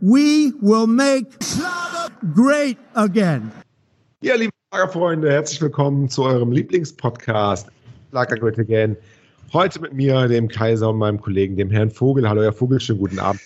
We will make Schlager great again. Ja, liebe Schlagerfreunde, herzlich willkommen zu eurem Lieblingspodcast Schlager Great Again. Heute mit mir, dem Kaiser und meinem Kollegen, dem Herrn Vogel. Hallo, Herr Vogel, schönen guten Abend.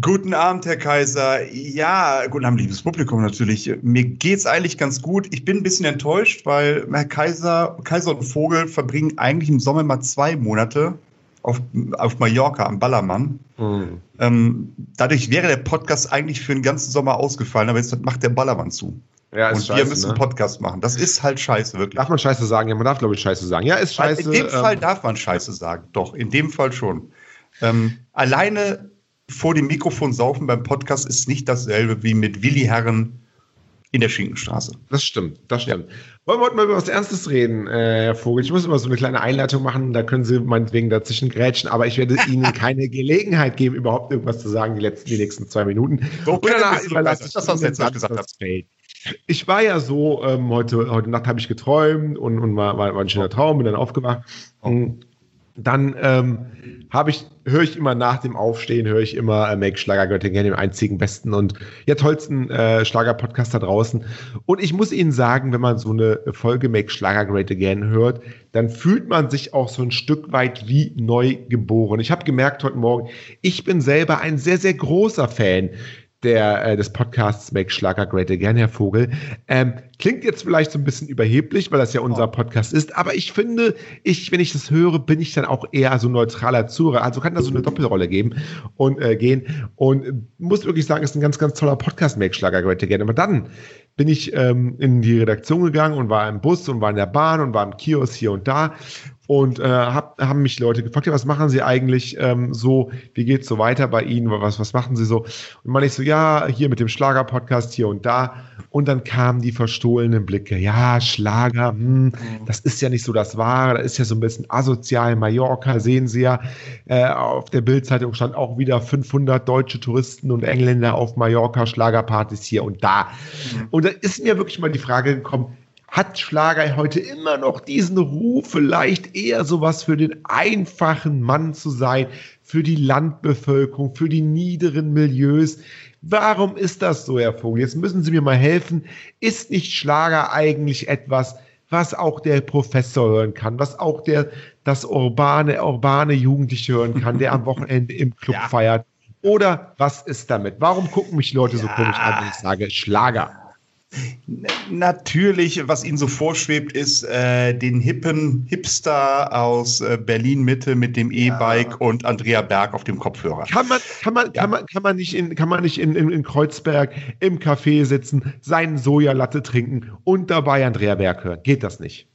Guten Abend, Herr Kaiser. Ja, guten Abend, liebes Publikum natürlich. Mir geht's eigentlich ganz gut. Ich bin ein bisschen enttäuscht, weil Herr Kaiser, Kaiser und Vogel verbringen eigentlich im Sommer mal zwei Monate auf, auf Mallorca am Ballermann. Mhm. Ähm, dadurch wäre der Podcast eigentlich für den ganzen Sommer ausgefallen, aber jetzt macht der Ballermann zu. Ja, und scheiße, wir müssen ne? Podcast machen. Das ist halt scheiße, wirklich. Darf man Scheiße sagen? Ja, man darf, glaube ich, Scheiße sagen. Ja, ist scheiße. In dem ähm, Fall darf man Scheiße sagen. Doch, in dem Fall schon. Ähm, alleine vor dem Mikrofon saufen beim Podcast ist nicht dasselbe wie mit Willi Herren in der Schinkenstraße. Das stimmt, das stimmt. Ja. Wollen wir heute mal über was Ernstes reden, äh, Herr Vogel? Ich muss immer so eine kleine Einleitung machen, da können Sie meinetwegen dazwischen grätschen, aber ich werde Ihnen keine Gelegenheit geben, überhaupt irgendwas zu sagen, die, letzten, die nächsten zwei Minuten. So Und danach überlasse ich das, was jetzt gesagt das Feld. Ich war ja so, ähm, heute, heute Nacht habe ich geträumt und, und war, war, war ein schöner Traum, bin dann aufgewacht. Oh. Und dann ähm, habe ich, höre ich immer nach dem Aufstehen, höre ich immer äh, Make Schlagergöttingen, dem einzigen besten und ja tollsten äh, Schlager-Podcast da draußen. Und ich muss Ihnen sagen, wenn man so eine Folge Make Schlager Great Again hört, dann fühlt man sich auch so ein Stück weit wie neu geboren. Ich habe gemerkt heute Morgen, ich bin selber ein sehr, sehr großer Fan der, äh, des Podcasts Make Schlager Great Again, Herr Vogel. Ähm, klingt jetzt vielleicht so ein bisschen überheblich, weil das ja unser Podcast ist, aber ich finde, ich, wenn ich das höre, bin ich dann auch eher so neutraler Zuhörer. Also kann da so eine Doppelrolle geben und äh, gehen. Und muss wirklich sagen, ist ein ganz, ganz toller Podcast, Make Schlager Great Again. Aber dann bin ich ähm, in die Redaktion gegangen und war im Bus und war in der Bahn und war im Kiosk hier und da und äh, hab, haben mich Leute gefragt, ja, was machen Sie eigentlich ähm, so, wie geht's so weiter bei Ihnen, was, was machen Sie so? Und man ich so, ja, hier mit dem Schlager-Podcast hier und da. Und dann kamen die verstohlenen Blicke, ja, Schlager, hm, mhm. das ist ja nicht so das Wahre, das ist ja so ein bisschen asozial. Mallorca sehen Sie ja, äh, auf der Bildzeitung stand auch wieder 500 deutsche Touristen und Engländer auf Mallorca, Schlagerpartys hier und da. Mhm. Und da ist mir wirklich mal die Frage gekommen, hat Schlager heute immer noch diesen Ruf, vielleicht eher sowas für den einfachen Mann zu sein, für die Landbevölkerung, für die niederen Milieus. Warum ist das so, Herr Vogel? Jetzt müssen Sie mir mal helfen. Ist nicht Schlager eigentlich etwas, was auch der Professor hören kann, was auch der, das urbane, urbane Jugendliche hören kann, der am Wochenende im Club ja. feiert? Oder was ist damit? Warum gucken mich Leute ja. so komisch an, wenn ich sage Schlager? Natürlich, was Ihnen so vorschwebt, ist äh, den hippen Hipster aus äh, Berlin Mitte mit dem E-Bike ja. und Andrea Berg auf dem Kopfhörer. Kann man, kann man, ja. kann man, kann man nicht, in, kann man nicht in, in, in Kreuzberg im Café sitzen, seinen Sojalatte trinken und dabei Andrea Berg hören? Geht das nicht?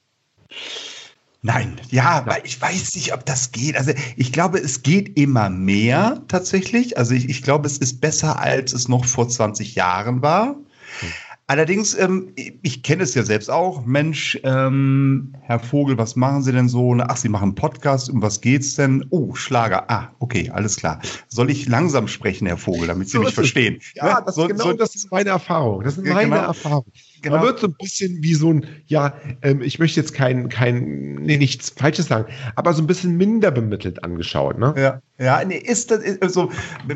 Nein, ja, ja, ich weiß nicht, ob das geht. Also ich glaube, es geht immer mehr tatsächlich. Also ich, ich glaube, es ist besser, als es noch vor 20 Jahren war. Hm. Allerdings, ähm, ich kenne es ja selbst auch. Mensch, ähm, Herr Vogel, was machen Sie denn so? Ach, Sie machen einen Podcast. Um was geht's denn? Oh, Schlager. Ah, okay, alles klar. Soll ich langsam sprechen, Herr Vogel, damit Sie so mich verstehen? Ja, das, so, genau, so, das ist meine Erfahrung. Das ist meine genau. Erfahrung. Genau. Man wird so ein bisschen wie so ein, ja, ähm, ich möchte jetzt kein, kein, nee, nichts Falsches sagen, aber so ein bisschen minder bemittelt angeschaut, ne? Ja, ja, nee, ist das, ist so,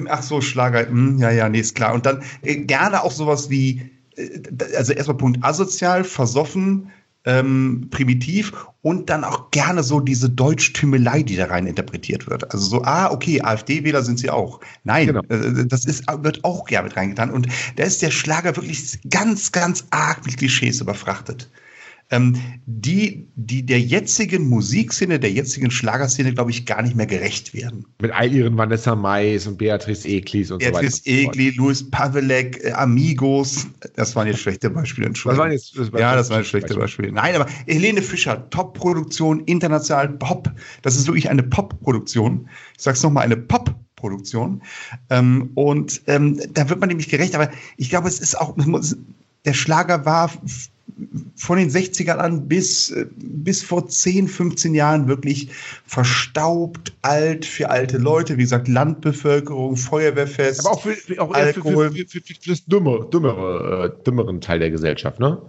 ach so, Schlager, mh, hm, ja, ja, nee, ist klar. Und dann äh, gerne auch sowas wie, also erstmal Punkt asozial, versoffen, ähm, primitiv und dann auch gerne so diese Deutschtümelei, die da rein interpretiert wird. Also so, ah, okay, AfD-Wähler sind sie auch. Nein, genau. äh, das ist, wird auch gerne mit reingetan. Und da ist der Schlager wirklich ganz, ganz arg mit Klischees überfrachtet die, die der jetzigen Musikszene, der jetzigen Schlagerszene, glaube ich, gar nicht mehr gerecht werden. Mit all ihren Vanessa Mais und Beatrice Eklis und Beatrice so weiter. Beatrice Egli, Luis Pavelek, äh, Amigos. Das waren jetzt schlechte Beispiele, Entschuldigung. Das waren jetzt, das war ja, das waren schlechte Beispiele. Nein, aber Helene Fischer, Top-Produktion, international Pop. Das ist wirklich eine Pop-Produktion. Ich sag's nochmal, eine Pop- Produktion. Ähm, und ähm, da wird man nämlich gerecht, aber ich glaube, es ist auch, der Schlager war von den 60ern an bis, bis vor 10, 15 Jahren wirklich verstaubt, alt für alte Leute. Wie gesagt, Landbevölkerung, Feuerwehrfest. Aber auch für, auch Alkohol. Für, für, für, für, das dümmere, dümmere, äh, dümmeren Teil der Gesellschaft, ne?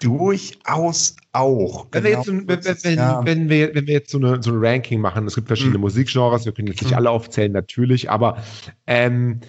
Durchaus auch. Wenn, genau. wir, jetzt, wenn, wenn, ja. wenn, wir, wenn wir jetzt so eine, so ein Ranking machen, es gibt verschiedene mhm. Musikgenres, wir können jetzt nicht mhm. alle aufzählen, natürlich, aber ähm,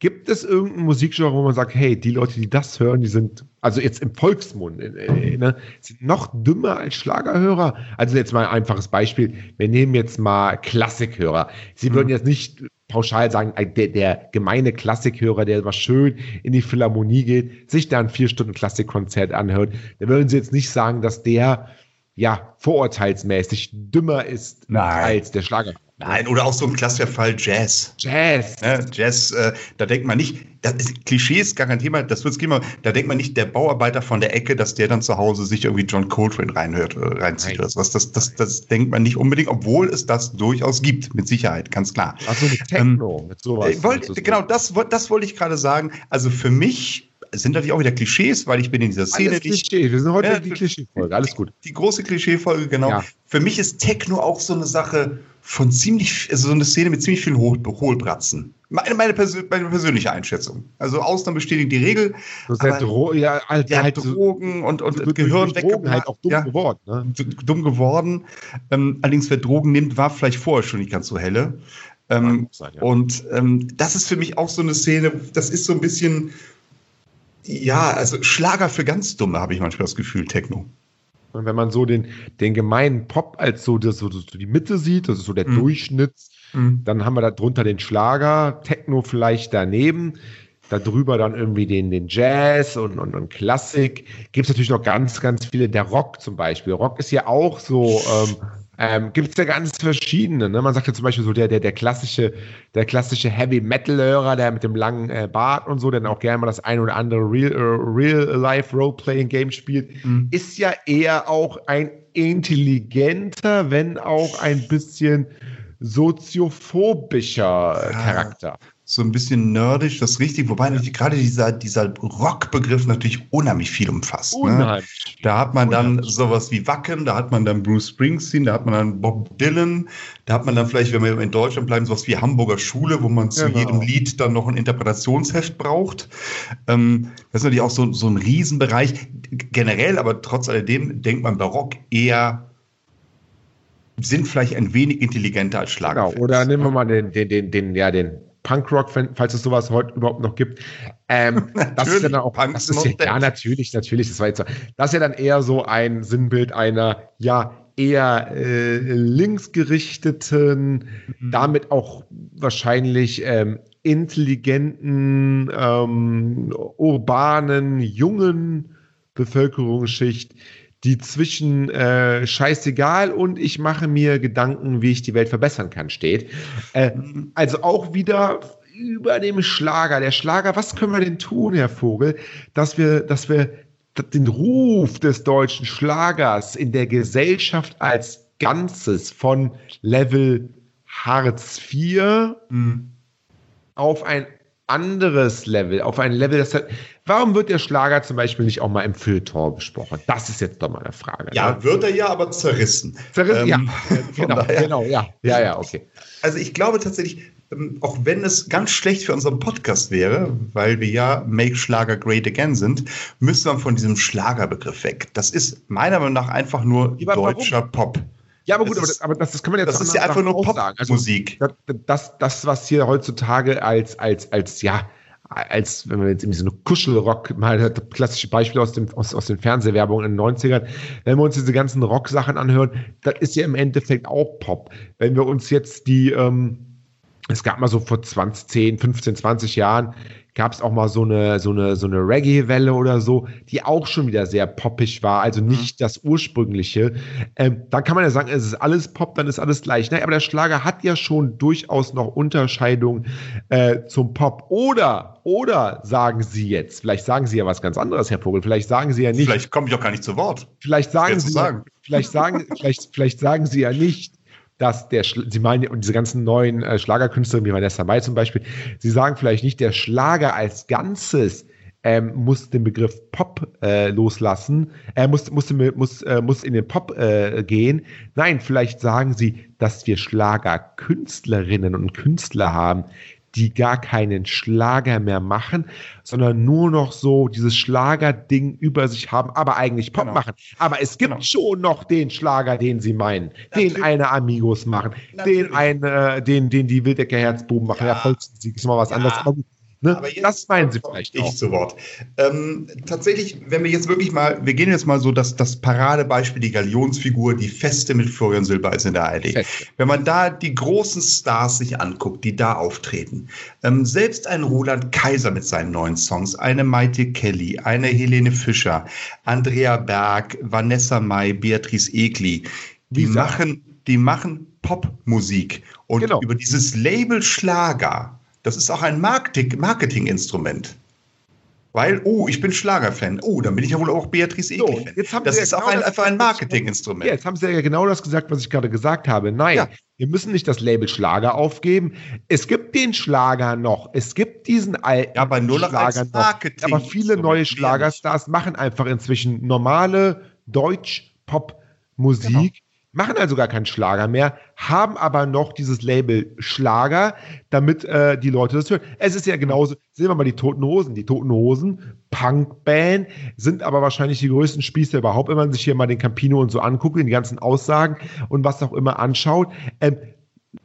Gibt es irgendein Musikgenre, wo man sagt, hey, die Leute, die das hören, die sind, also jetzt im Volksmund, äh, ne, sind noch dümmer als Schlagerhörer? Also jetzt mal ein einfaches Beispiel. Wir nehmen jetzt mal Klassikhörer. Sie mhm. würden jetzt nicht pauschal sagen, der, der gemeine Klassikhörer, der mal schön in die Philharmonie geht, sich da ein vier Stunden Klassikkonzert anhört, da würden Sie jetzt nicht sagen, dass der ja vorurteilsmäßig dümmer ist Nein. als der Schlager. Nein, oder auch so ein klassischer Fall Jazz. Jazz. Ja, Jazz, äh, da denkt man nicht, das ist, Klischees gar kein Thema, das wird's gehen, da denkt man nicht, der Bauarbeiter von der Ecke, dass der dann zu Hause sich irgendwie John Coltrane reinhört, äh, reinzieht Nein. oder sowas. Das, das, das denkt man nicht unbedingt, obwohl es das durchaus gibt, mit Sicherheit, ganz klar. Also mit Techno, ähm, mit sowas. Äh, wollt, genau, das, das wollte ich gerade sagen. Also für mich sind natürlich auch wieder Klischees, weil ich bin in dieser Szene. Alles Klischee. Wir sind heute ja, die Klischee-Folge. Alles gut. Die, die große Klischee-Folge, genau. Ja. Für mich ist Techno auch so eine Sache von ziemlich, also so eine Szene mit ziemlich vielen Hohl Hohlbratzen. Meine, meine, Persön meine, persönliche Einschätzung. Also Ausnahmen bestätigen die Regel. So aber, Dro ja, halt, ja, halt Drogen und, und, und Gehirn Drogen halt auch dumm ja, geworden. Ne? Dumm geworden. Ähm, allerdings, wer Drogen nimmt, war vielleicht vorher schon nicht ganz so helle. Ähm, sein, ja. Und ähm, das ist für mich auch so eine Szene, das ist so ein bisschen, ja, also Schlager für ganz Dumme, habe ich manchmal das Gefühl, Techno. Und wenn man so den, den gemeinen Pop als so, das, so, so die Mitte sieht, das ist so der mhm. Durchschnitt, mhm. dann haben wir da drunter den Schlager, Techno vielleicht daneben, darüber dann irgendwie den, den Jazz und, und, und Klassik. Gibt es natürlich noch ganz, ganz viele, der Rock zum Beispiel. Rock ist ja auch so ähm, ähm, Gibt es ja ganz verschiedene. Ne? Man sagt ja zum Beispiel so der, der, der klassische, der klassische Heavy Metal-Hörer, der mit dem langen äh, Bart und so, der dann auch gerne mal das ein oder andere Real, uh, Real Game spielt, mhm. ist ja eher auch ein intelligenter, wenn auch ein bisschen soziophobischer äh, Charakter so ein bisschen nerdisch, das ist richtig, wobei natürlich gerade dieser, dieser Rock-Begriff natürlich unheimlich viel umfasst. Ne? Unheimlich. Ne? Da hat man dann sowas wie Wacken, da hat man dann Bruce Springsteen, da hat man dann Bob Dylan, da hat man dann vielleicht, wenn wir in Deutschland bleiben, sowas wie Hamburger Schule, wo man zu genau. jedem Lied dann noch ein Interpretationsheft braucht. Ähm, das ist natürlich auch so, so ein Riesenbereich. Generell, aber trotz alledem denkt man Barock eher sind vielleicht ein wenig intelligenter als Schlager. Genau, oder nehmen wir mal den, den, den, den, ja, den Punkrock, falls es sowas heute überhaupt noch gibt. Ähm, das ist ja dann auch, das ist ja, ja, natürlich, natürlich, das war jetzt, das ist ja dann eher so ein Sinnbild einer, ja, eher äh, linksgerichteten, mhm. damit auch wahrscheinlich ähm, intelligenten, ähm, urbanen, jungen Bevölkerungsschicht, die zwischen äh, scheißegal und ich mache mir Gedanken, wie ich die Welt verbessern kann, steht. Äh, also auch wieder über dem Schlager. Der Schlager, was können wir denn tun, Herr Vogel, dass wir, dass wir den Ruf des deutschen Schlagers in der Gesellschaft als Ganzes von Level Hartz IV mhm. auf ein anderes Level, auf ein Level, das hat, warum wird der Schlager zum Beispiel nicht auch mal im Feuilleton besprochen? Das ist jetzt doch mal eine Frage. Ja, ne? wird er ja, aber zerrissen. Zerrissen, ähm, ja. genau, daher, genau, ja. Ja, ja, okay. Also ich glaube tatsächlich, ähm, auch wenn es ganz schlecht für unseren Podcast wäre, weil wir ja Make Schlager Great Again sind, müsste man von diesem Schlagerbegriff weg. Das ist meiner Meinung nach einfach nur deutscher warum? Pop. Ja, aber gut, das aber, aber, das, das kann man jetzt Das ist ja einfach nur Popmusik. Also, das, das, was hier heutzutage als, als, als, ja, als, wenn man jetzt irgendwie so eine Kuschelrock, mal klassische Beispiele aus, dem, aus, aus den Fernsehwerbungen in den 90ern, wenn wir uns diese ganzen Rock-Sachen anhören, das ist ja im Endeffekt auch Pop. Wenn wir uns jetzt die, ähm, es gab mal so vor 20, 10, 15, 20 Jahren gab es auch mal so eine, so eine, so eine Reggae-Welle oder so, die auch schon wieder sehr poppig war, also mhm. nicht das ursprüngliche. Ähm, dann kann man ja sagen, es ist alles Pop, dann ist alles gleich. Ne? Aber der Schlager hat ja schon durchaus noch Unterscheidung äh, zum Pop. Oder, oder sagen Sie jetzt, vielleicht sagen Sie ja was ganz anderes, Herr Vogel, vielleicht sagen Sie ja nicht. Vielleicht komme ich auch gar nicht zu Wort. Vielleicht sagen Sie, sagen. vielleicht sagen, vielleicht, vielleicht sagen Sie ja nicht, dass der, Sie meinen, und diese ganzen neuen äh, Schlagerkünstler, wie Vanessa Mai zum Beispiel, Sie sagen vielleicht nicht, der Schlager als Ganzes ähm, muss den Begriff Pop äh, loslassen, er äh, muss, muss, muss, äh, muss in den Pop äh, gehen. Nein, vielleicht sagen Sie, dass wir Schlagerkünstlerinnen und Künstler haben, die gar keinen Schlager mehr machen, sondern nur noch so dieses Schlagerding über sich haben, aber eigentlich Pop genau. machen. Aber es gibt genau. schon noch den Schlager, den sie meinen, Natürlich. den eine Amigos machen, Natürlich. den eine, den, den die Wildecker Herzbuben machen. Ja, ja Volksmusik ist mal was ja. anderes. Aber Ne? Aber jetzt das meinen Sie vielleicht ich auch. zu Wort. Ähm, tatsächlich, wenn wir jetzt wirklich mal, wir gehen jetzt mal so, dass das Paradebeispiel, die Galionsfigur, die Feste mit Florian Silbereisen in der ARD. Feste. Wenn man da die großen Stars sich anguckt, die da auftreten, ähm, selbst ein Roland Kaiser mit seinen neuen Songs, eine Maite Kelly, eine Helene Fischer, Andrea Berg, Vanessa Mai, Beatrice Egli, die machen, die machen Popmusik und genau. über dieses Label Schlager das ist auch ein Marketinginstrument. Weil, oh, ich bin Schlagerfan. Oh, dann bin ich ja wohl auch Beatrice. So, das ist ja auch genau ein, einfach ein Marketinginstrument. Ja, jetzt haben Sie ja genau das gesagt, was ich gerade gesagt habe. Nein, ja. wir müssen nicht das Label Schlager aufgeben. Es gibt den Schlager noch. Es gibt diesen alten ja, aber nur noch Schlager als Marketing noch. Aber viele neue Schlagerstars machen einfach inzwischen normale Deutsch-Pop-Musik. Genau machen also gar keinen Schlager mehr, haben aber noch dieses Label Schlager, damit äh, die Leute das hören. Es ist ja genauso, sehen wir mal die Toten Hosen. Die Toten Hosen, Punkband, sind aber wahrscheinlich die größten Spießer überhaupt, wenn man sich hier mal den Campino und so anguckt, die ganzen Aussagen und was auch immer anschaut. Ähm,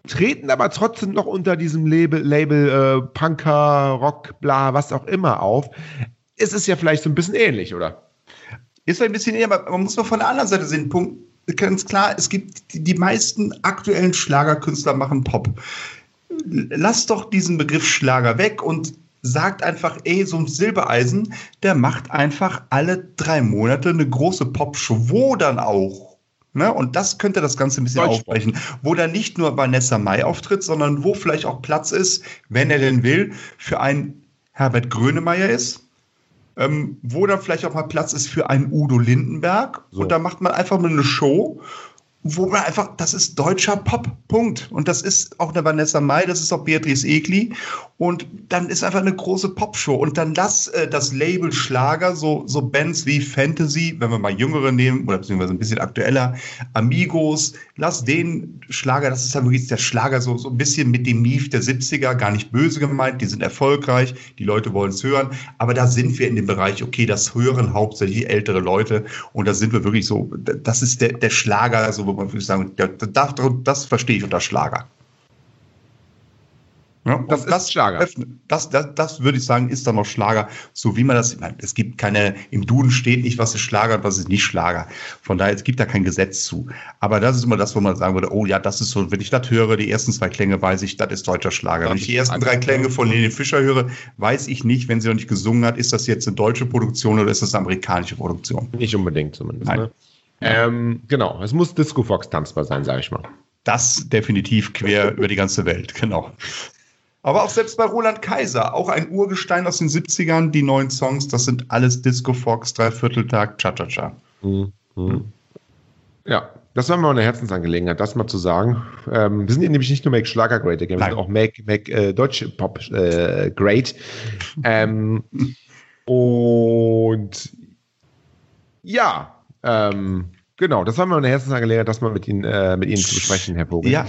treten aber trotzdem noch unter diesem Label, Label äh, Punker, Rock, bla, was auch immer auf. Es ist ja vielleicht so ein bisschen ähnlich, oder? Ist ein bisschen ähnlich, aber man muss mal von der anderen Seite sehen. Punkt ganz klar, es gibt die, die meisten aktuellen Schlagerkünstler machen Pop. Lass doch diesen Begriff Schlager weg und sagt einfach, ey, so ein Silbereisen, der macht einfach alle drei Monate eine große Popshow, wo dann auch Ne? Und das könnte das Ganze ein bisschen aufbrechen. Wo dann nicht nur Vanessa Mai auftritt, sondern wo vielleicht auch Platz ist, wenn er denn will, für einen Herbert Grönemeyer ist, ähm, wo dann vielleicht auch mal Platz ist für einen Udo Lindenberg. So. Und da macht man einfach mal eine Show wo man einfach, das ist deutscher Pop, Punkt. Und das ist auch eine Vanessa Mai, das ist auch Beatrice Egli. Und dann ist einfach eine große Popshow. Und dann lass äh, das Label Schlager, so, so Bands wie Fantasy, wenn wir mal jüngere nehmen, oder beziehungsweise ein bisschen aktueller, Amigos, lass den Schlager, das ist ja wirklich der Schlager so, so ein bisschen mit dem Mief der 70er, gar nicht böse gemeint, die sind erfolgreich, die Leute wollen es hören. Aber da sind wir in dem Bereich, okay, das hören hauptsächlich ältere Leute. Und da sind wir wirklich so, das ist der, der Schlager, so man würde sagen, das, das verstehe ich unter Schlager. Ja, das ist das, Schlager. Das, das, das, würde ich sagen, ist dann noch Schlager, so wie man das, meine, es gibt keine, im Duden steht nicht, was ist Schlager und was ist nicht Schlager. Von daher, es gibt da kein Gesetz zu. Aber das ist immer das, wo man sagen würde, oh ja, das ist so, wenn ich das höre, die ersten zwei Klänge, weiß ich, das ist deutscher Schlager. Wenn ich die ersten drei Klänge von Lene Fischer höre, weiß ich nicht, wenn sie noch nicht gesungen hat, ist das jetzt eine deutsche Produktion oder ist das eine amerikanische Produktion? Nicht unbedingt zumindest. Nein. Ne? Ähm, genau, es muss Disco Fox tanzbar sein, sage ich mal. Das definitiv quer über die ganze Welt, genau. Aber auch selbst bei Roland Kaiser, auch ein Urgestein aus den 70ern, die neuen Songs, das sind alles Disco Fox, Dreivierteltag, Cha-Cha-Cha. Mhm. Mhm. Ja, das war mal eine Herzensangelegenheit, das mal zu sagen. Ähm, wir sind hier nämlich nicht nur Make Schlager Great Again, wir sind auch Make, Make äh, Deutsche Pop äh, Great. ähm, und ja, ähm, genau, das war mir eine Herzensangelegenheit, das mal mit Ihnen, äh, mit Ihnen zu besprechen, Herr Vogel. Ja,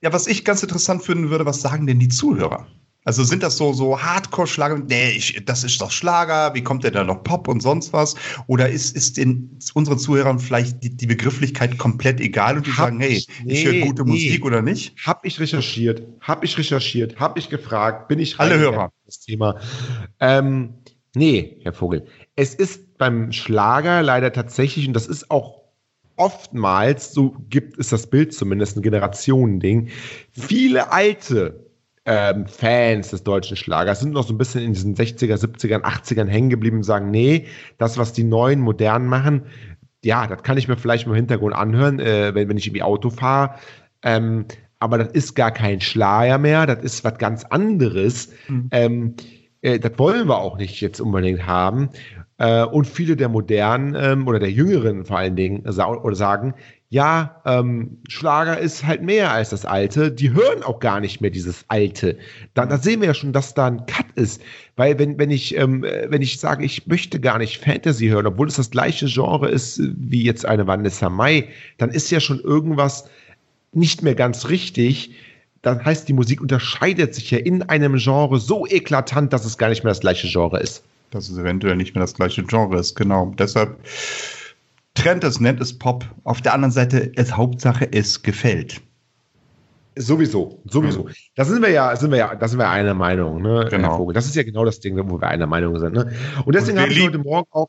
ja, was ich ganz interessant finden würde, was sagen denn die Zuhörer? Also sind das so, so Hardcore-Schlager? Nee, ich, das ist doch Schlager. Wie kommt der da noch Pop und sonst was? Oder ist, ist den unseren Zuhörern vielleicht die, die Begrifflichkeit komplett egal und die hab sagen, hey, ich, nee, ich höre gute nee. Musik oder nicht? Hab ich recherchiert, hab ich recherchiert, hab ich gefragt, bin ich Alle Hörer. Das Thema. Ähm, nee, Herr Vogel. Es ist beim Schlager leider tatsächlich, und das ist auch oftmals, so gibt es das Bild zumindest, ein Generationending, viele alte ähm, Fans des deutschen Schlagers sind noch so ein bisschen in diesen 60er, 70ern, 80ern hängen geblieben und sagen, nee, das, was die neuen, modernen machen, ja, das kann ich mir vielleicht mal im Hintergrund anhören, äh, wenn, wenn ich irgendwie Auto fahre. Ähm, aber das ist gar kein Schlager mehr, das ist was ganz anderes. Mhm. Ähm, äh, das wollen wir auch nicht jetzt unbedingt haben. Äh, und viele der modernen ähm, oder der jüngeren vor allen Dingen sa oder sagen, ja, ähm, Schlager ist halt mehr als das Alte. Die hören auch gar nicht mehr dieses Alte. Da, da sehen wir ja schon, dass da ein Cut ist. Weil wenn, wenn ich, ähm, wenn ich sage, ich möchte gar nicht Fantasy hören, obwohl es das gleiche Genre ist wie jetzt eine Vanessa Mai, dann ist ja schon irgendwas nicht mehr ganz richtig. Das heißt, die Musik unterscheidet sich ja in einem Genre so eklatant, dass es gar nicht mehr das gleiche Genre ist dass es eventuell nicht mehr das gleiche Genre ist. Genau. Deshalb trennt es, nennt es Pop. Auf der anderen Seite ist Hauptsache, es gefällt. Sowieso, sowieso. Da sind wir ja, sind wir ja, da sind wir einer Meinung, ne, genau. Herr Vogel. Das ist ja genau das Ding, wo wir einer Meinung sind. Ne? Und deswegen habe ich heute Morgen auch.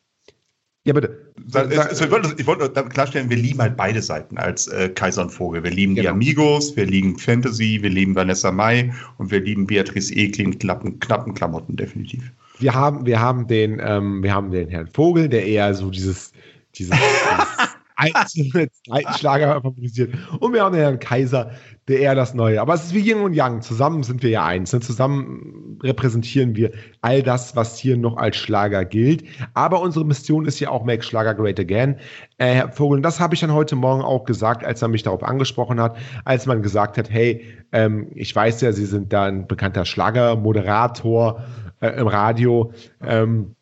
Ja, bitte. Sag, es, ich wollte, ich wollte klarstellen, wir lieben halt beide Seiten als äh, Kaiser und Vogel. Wir lieben genau. die Amigos, wir lieben Fantasy, wir lieben Vanessa Mai und wir lieben Beatrice Ekling, knappen, knappen Klamotten, definitiv. Wir haben, wir haben den, ähm, wir haben den Herrn Vogel, der eher so dieses, dieses, dieses einzelne Schlager favorisiert. Und wir haben den Herrn Kaiser, der eher das Neue. Aber es ist wie Yin und Yang. Zusammen sind wir ja eins. Ne? Zusammen repräsentieren wir all das, was hier noch als Schlager gilt. Aber unsere Mission ist ja auch Make Schlager Great Again. Äh, Herr Vogel, und das habe ich dann heute Morgen auch gesagt, als er mich darauf angesprochen hat, als man gesagt hat, hey, ähm, ich weiß ja, Sie sind da ein bekannter Schlagermoderator äh, im Radio. Ähm,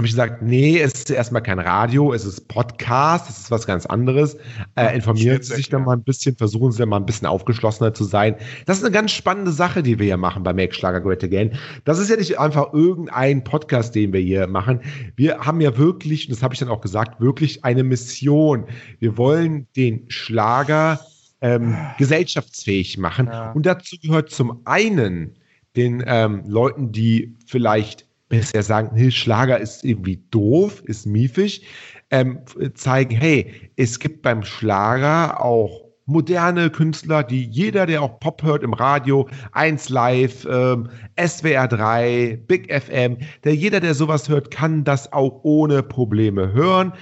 habe ich gesagt, nee, es ist erstmal kein Radio, es ist Podcast, es ist was ganz anderes. Äh, informieren Sie sich dann mal ein bisschen, versuchen Sie dann mal ein bisschen aufgeschlossener zu sein. Das ist eine ganz spannende Sache, die wir hier machen bei Make Schlager Great Again. Das ist ja nicht einfach irgendein Podcast, den wir hier machen. Wir haben ja wirklich, und das habe ich dann auch gesagt, wirklich eine Mission. Wir wollen den Schlager ähm, gesellschaftsfähig machen. Ja. Und dazu gehört zum einen den ähm, Leuten, die vielleicht bisher sagen, hey, Schlager ist irgendwie doof, ist miefig, ähm, zeigen, hey, es gibt beim Schlager auch moderne Künstler, die jeder, der auch Pop hört im Radio, 1 Live, ähm, SWR 3, Big FM, der jeder, der sowas hört, kann das auch ohne Probleme hören.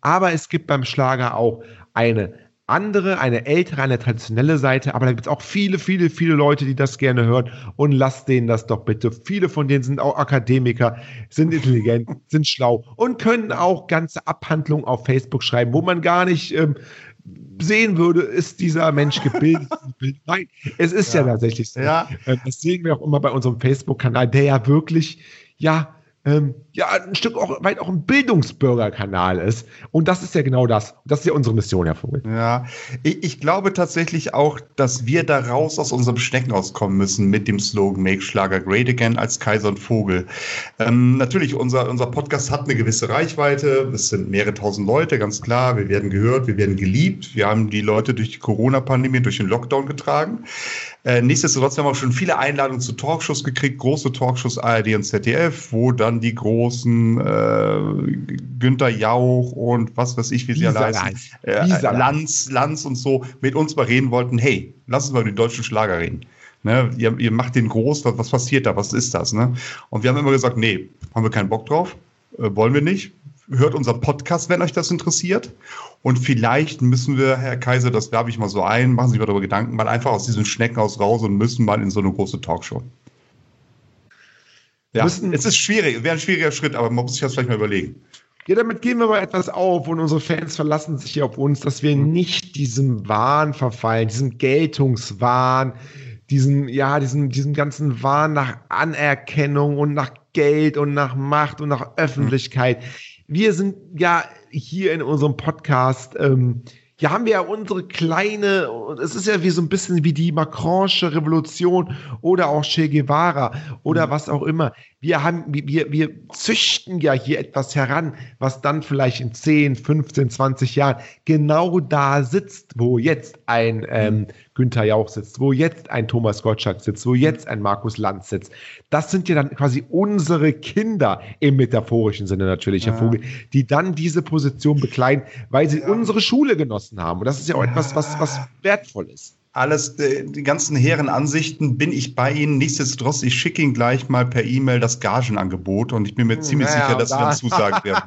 Aber es gibt beim Schlager auch eine andere, eine ältere, eine traditionelle Seite, aber da gibt es auch viele, viele, viele Leute, die das gerne hören und lasst denen das doch bitte. Viele von denen sind auch Akademiker, sind intelligent, sind schlau und können auch ganze Abhandlungen auf Facebook schreiben, wo man gar nicht ähm, sehen würde, ist dieser Mensch gebildet. Nein, es ist ja, ja tatsächlich so. Ja. Ähm, das sehen wir auch immer bei unserem Facebook-Kanal, der ja wirklich, ja, ähm, ja, ein Stück auch weit auch ein Bildungsbürgerkanal ist. Und das ist ja genau das. Das ist ja unsere Mission, Herr Vogel. Ja, ich, ich glaube tatsächlich auch, dass wir da raus aus unserem Schneckenhaus kommen müssen mit dem Slogan Make Schlager Great Again als Kaiser und Vogel. Ähm, natürlich, unser, unser Podcast hat eine gewisse Reichweite. Es sind mehrere tausend Leute, ganz klar. Wir werden gehört, wir werden geliebt. Wir haben die Leute durch die Corona-Pandemie, durch den Lockdown getragen. Äh, nichtsdestotrotz haben wir auch schon viele Einladungen zu Talkshows gekriegt, große Talkshows ARD und ZDF, wo dann die großen äh, Günther Jauch und was weiß ich, wie sie alle heißen, äh, Lanz, Lanz und so mit uns mal reden wollten, hey, lass uns mal über die deutschen Schlager reden. Ne, ihr, ihr macht den groß, was, was passiert da, was ist das? Ne? Und wir haben immer gesagt, nee, haben wir keinen Bock drauf, äh, wollen wir nicht, hört unser Podcast, wenn euch das interessiert. Und vielleicht müssen wir, Herr Kaiser, das werbe ich mal so ein, machen Sie sich mal darüber Gedanken, mal einfach aus diesem Schneckenhaus raus und müssen mal in so eine große Talkshow. Ja, müssen, es ist schwierig, wäre ein schwieriger Schritt, aber man muss sich das vielleicht mal überlegen. Ja, damit gehen wir mal etwas auf und unsere Fans verlassen sich hier auf uns, dass wir mhm. nicht diesem Wahn verfallen, diesem Geltungswahn, diesen, ja, diesen, diesen ganzen Wahn nach Anerkennung und nach Geld und nach Macht und nach Öffentlichkeit. Mhm wir sind ja hier in unserem Podcast, ähm, hier haben wir ja unsere kleine, es ist ja wie so ein bisschen wie die Macronische Revolution oder auch Che Guevara oder mhm. was auch immer. Wir haben, wir, wir züchten ja hier etwas heran, was dann vielleicht in 10, 15, 20 Jahren genau da sitzt, wo jetzt ein ähm, Günther Jauch sitzt, wo jetzt ein Thomas Gottschalk sitzt, wo jetzt ein Markus Lanz sitzt. Das sind ja dann quasi unsere Kinder im metaphorischen Sinne natürlich, Herr Vogel, die dann diese Position bekleiden, weil sie ja. unsere Schule genossen haben. Und das ist ja auch etwas, was, was wertvoll ist alles, äh, die ganzen hehren Ansichten bin ich bei Ihnen. Nichtsdestotrotz, ich schicke Ihnen gleich mal per E-Mail das Gagenangebot und ich bin mir ziemlich naja, sicher, dass da. Sie dann zusagen werden.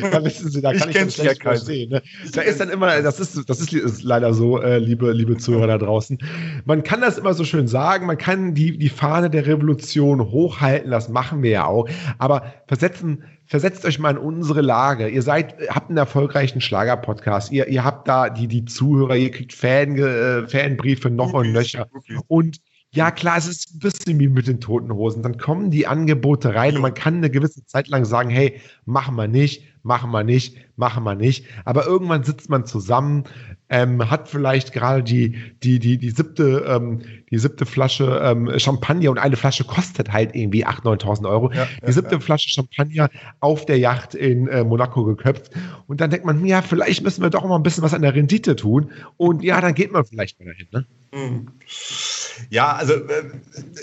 da wissen Sie, da kann ich, ich das schlecht verstehen. Ne? Da ist dann immer, das ist, das ist, ist leider so, äh, liebe, liebe Zuhörer da draußen. Man kann das immer so schön sagen, man kann die, die Fahne der Revolution hochhalten, das machen wir ja auch, aber versetzen versetzt euch mal in unsere Lage. Ihr seid, habt einen erfolgreichen Schlager-Podcast. Ihr, ihr habt da die, die Zuhörer, ihr kriegt Fan, äh, Fanbriefe noch und nöcher. Und ja, klar, es ist ein bisschen wie mit den toten Hosen. Dann kommen die Angebote rein und man kann eine gewisse Zeit lang sagen, hey, machen wir nicht, machen wir nicht, machen wir nicht. Aber irgendwann sitzt man zusammen, ähm, hat vielleicht gerade die, die, die, die siebte, ähm, die siebte Flasche ähm, Champagner und eine Flasche kostet halt irgendwie 8.000, 9.000 Euro. Ja, die ja, siebte ja. Flasche Champagner auf der Yacht in äh, Monaco geköpft. Und dann denkt man, ja, vielleicht müssen wir doch mal ein bisschen was an der Rendite tun. Und ja, dann geht man vielleicht mal dahin, ne? Mhm. Ja, also äh,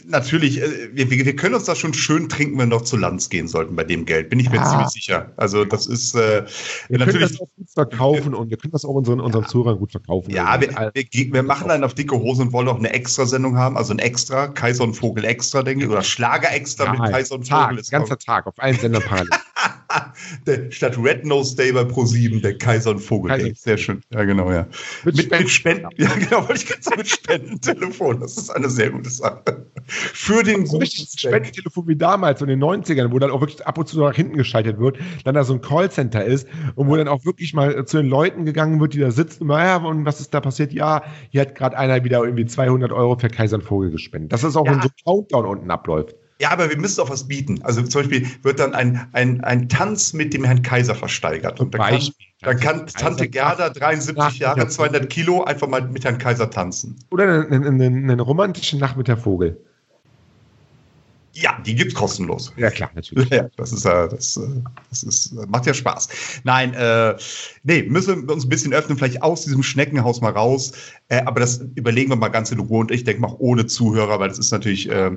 natürlich, äh, wir, wir können uns da schon schön trinken, wenn wir noch zu Lanz gehen sollten bei dem Geld. Bin ich mir ja. ziemlich sicher. Also das ist äh, wir natürlich. Können das auch gut verkaufen und wir können das auch unseren, unseren ja. Zuhörern gut verkaufen. Ja, wir, wir, wir, machen dann auf dicke Hosen und wollen auch eine Extra-Sendung haben, also ein Extra, Kaiser und Vogel Extra, denke ich, oder Schlager Extra ja, mit Kaiser und Tag, Vogel. Ist ganzer Tag auf allen Sendern parallel. der, statt Red Nose Day bei Pro7, der Kaiser und Vogel. Kaiser. Sehr schön. Ja, genau, ja. Mit, mit, Spenden. Mit Spenden. Ja, genau, wollte ich gerade sagen, mit Spendentelefon. Das ist eine sehr gute Sache. Für den so Spendentelefon wie damals, so in den 90ern, wo dann auch wirklich ab und zu nach hinten geschaltet wird, dann da so ein Callcenter ist und wo dann auch wirklich mal zu den Leuten gegangen wird, die da sitzen, und, ja, und was ist da passiert? Ja, hier hat gerade einer wieder irgendwie 200 Euro für Kaiser und Vogel gespendet. Das ist auch, ja. wenn so Countdown unten abläuft. Ja, aber wir müssen auch was bieten. Also zum Beispiel wird dann ein, ein, ein Tanz mit dem Herrn Kaiser versteigert. Und dann kann, dann kann Tante Gerda, 73 Jahre, 200 Kilo, einfach mal mit Herrn Kaiser tanzen. Oder einen, einen, einen romantischen Nacht mit der Vogel. Ja, die gibt's kostenlos. Ja, klar, natürlich. Ja, das ist, das, äh, das ist, macht ja Spaß. Nein, äh, nee, müssen wir uns ein bisschen öffnen, vielleicht aus diesem Schneckenhaus mal raus. Äh, aber das überlegen wir mal ganz in Ruhe und ich denke mal ohne Zuhörer, weil das ist natürlich, äh,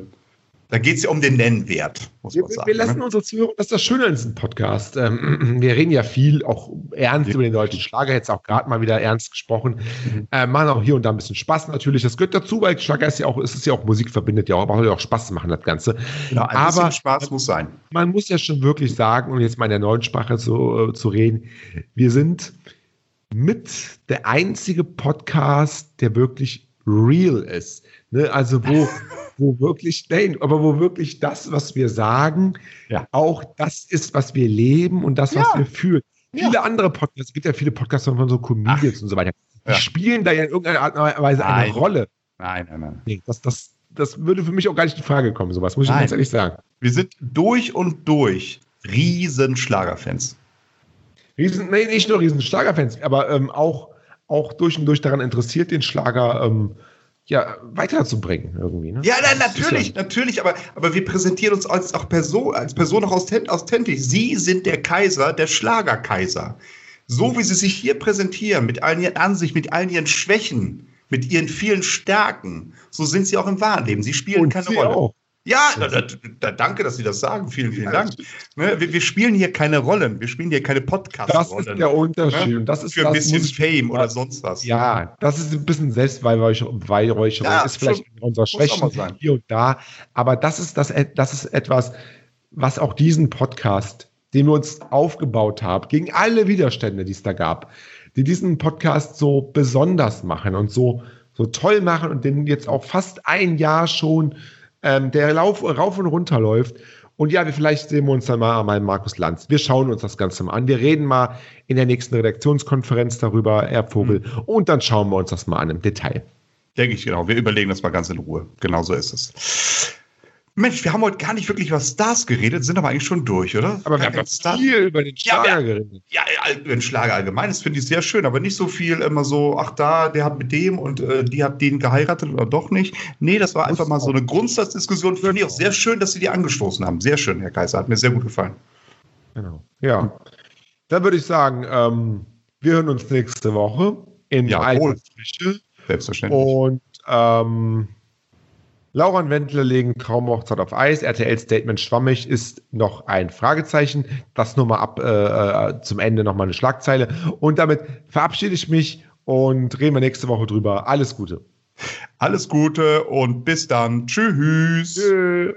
da geht es ja um den Nennwert, muss man wir, sagen. Wir lassen ne? unsere Zuhörer, das ist das Schöne an diesem Podcast. Ähm, wir reden ja viel, auch ernst ja. über den deutschen Schlager, jetzt auch gerade mal wieder ernst gesprochen. Mhm. Äh, machen auch hier und da ein bisschen Spaß natürlich. Das gehört dazu, weil Schlager ist ja auch, ist ja auch Musik verbindet ja auch, aber auch Spaß machen, das Ganze. Genau, ein aber Spaß muss sein. Man muss ja schon wirklich sagen, um jetzt mal in der neuen Sprache zu, äh, zu reden, wir sind mit der einzige Podcast, der wirklich real ist. Ne? Also wo wo wirklich, nein, aber wo wirklich das, was wir sagen, ja. auch das ist, was wir leben und das, was ja. wir fühlen. Viele ja. andere Podcasts, es gibt ja viele Podcasts von so Comedians Ach. und so weiter, die spielen da ja in irgendeiner Art und Weise nein. eine Rolle. Nein, nein, nein. Nee, das, das, das würde für mich auch gar nicht in Frage kommen, sowas, muss ich ganz ehrlich sagen. Wir sind durch und durch riesen Schlagerfans. Riesen, nee, nicht nur riesen Schlagerfans, aber ähm, auch, auch durch und durch daran interessiert, den Schlager ähm, ja, weiterzubringen irgendwie. Ne? Ja, nein, natürlich, ja natürlich, aber, aber wir präsentieren uns als auch Person, als Person auch authentisch. Sie sind der Kaiser, der Schlagerkaiser. So wie sie sich hier präsentieren, mit allen ihren Ansichten, mit allen ihren Schwächen, mit ihren vielen Stärken, so sind sie auch im Wahrleben. Sie spielen Und keine sie Rolle. Auch. Ja, da, da, da, danke, dass Sie das sagen. Vielen, vielen Dank. Ne, wir, wir, spielen hier keine Rollen. Wir spielen hier keine Podcast-Rollen. Das ist der Unterschied. Ne? Das ist Für ein bisschen Fame oder sonst was. Ja, das ist ein bisschen Selbstweihräucherung. Ja, ist vielleicht schon, unser Schwächen hier und da. Aber das ist, das, das ist etwas, was auch diesen Podcast, den wir uns aufgebaut haben, gegen alle Widerstände, die es da gab, die diesen Podcast so besonders machen und so, so toll machen und den jetzt auch fast ein Jahr schon ähm, der Lauf, rauf und runter läuft. Und ja, wir, vielleicht sehen wir uns dann mal an Markus Lanz. Wir schauen uns das Ganze mal an. Wir reden mal in der nächsten Redaktionskonferenz darüber, Herr Vogel. Mhm. Und dann schauen wir uns das mal an im Detail. Denke ich, genau. Wir überlegen das mal ganz in Ruhe. Genau so ist es. Mensch, wir haben heute gar nicht wirklich über Stars geredet, sind aber eigentlich schon durch, oder? Aber wir haben Star viel über den Schlager ja, geredet. Ja, über den Schlager allgemein, das finde ich sehr schön, aber nicht so viel immer so, ach da, der hat mit dem und äh, die hat den geheiratet oder doch nicht. Nee, das war einfach mal so eine Grundsatzdiskussion. Finde ich auch sehr schön, dass Sie die angestoßen haben. Sehr schön, Herr Kaiser, hat mir sehr gut gefallen. Genau, ja. Dann würde ich sagen, ähm, wir hören uns nächste Woche in ja, Frische. Selbstverständlich. Und ähm, Laura und Wendler legen Traumhochzeit auf Eis. RTL-Statement schwammig ist noch ein Fragezeichen. Das nur mal ab äh, äh zum Ende nochmal eine Schlagzeile. Und damit verabschiede ich mich und reden wir nächste Woche drüber. Alles Gute. Alles Gute und bis dann. Tschüss. Tschüss.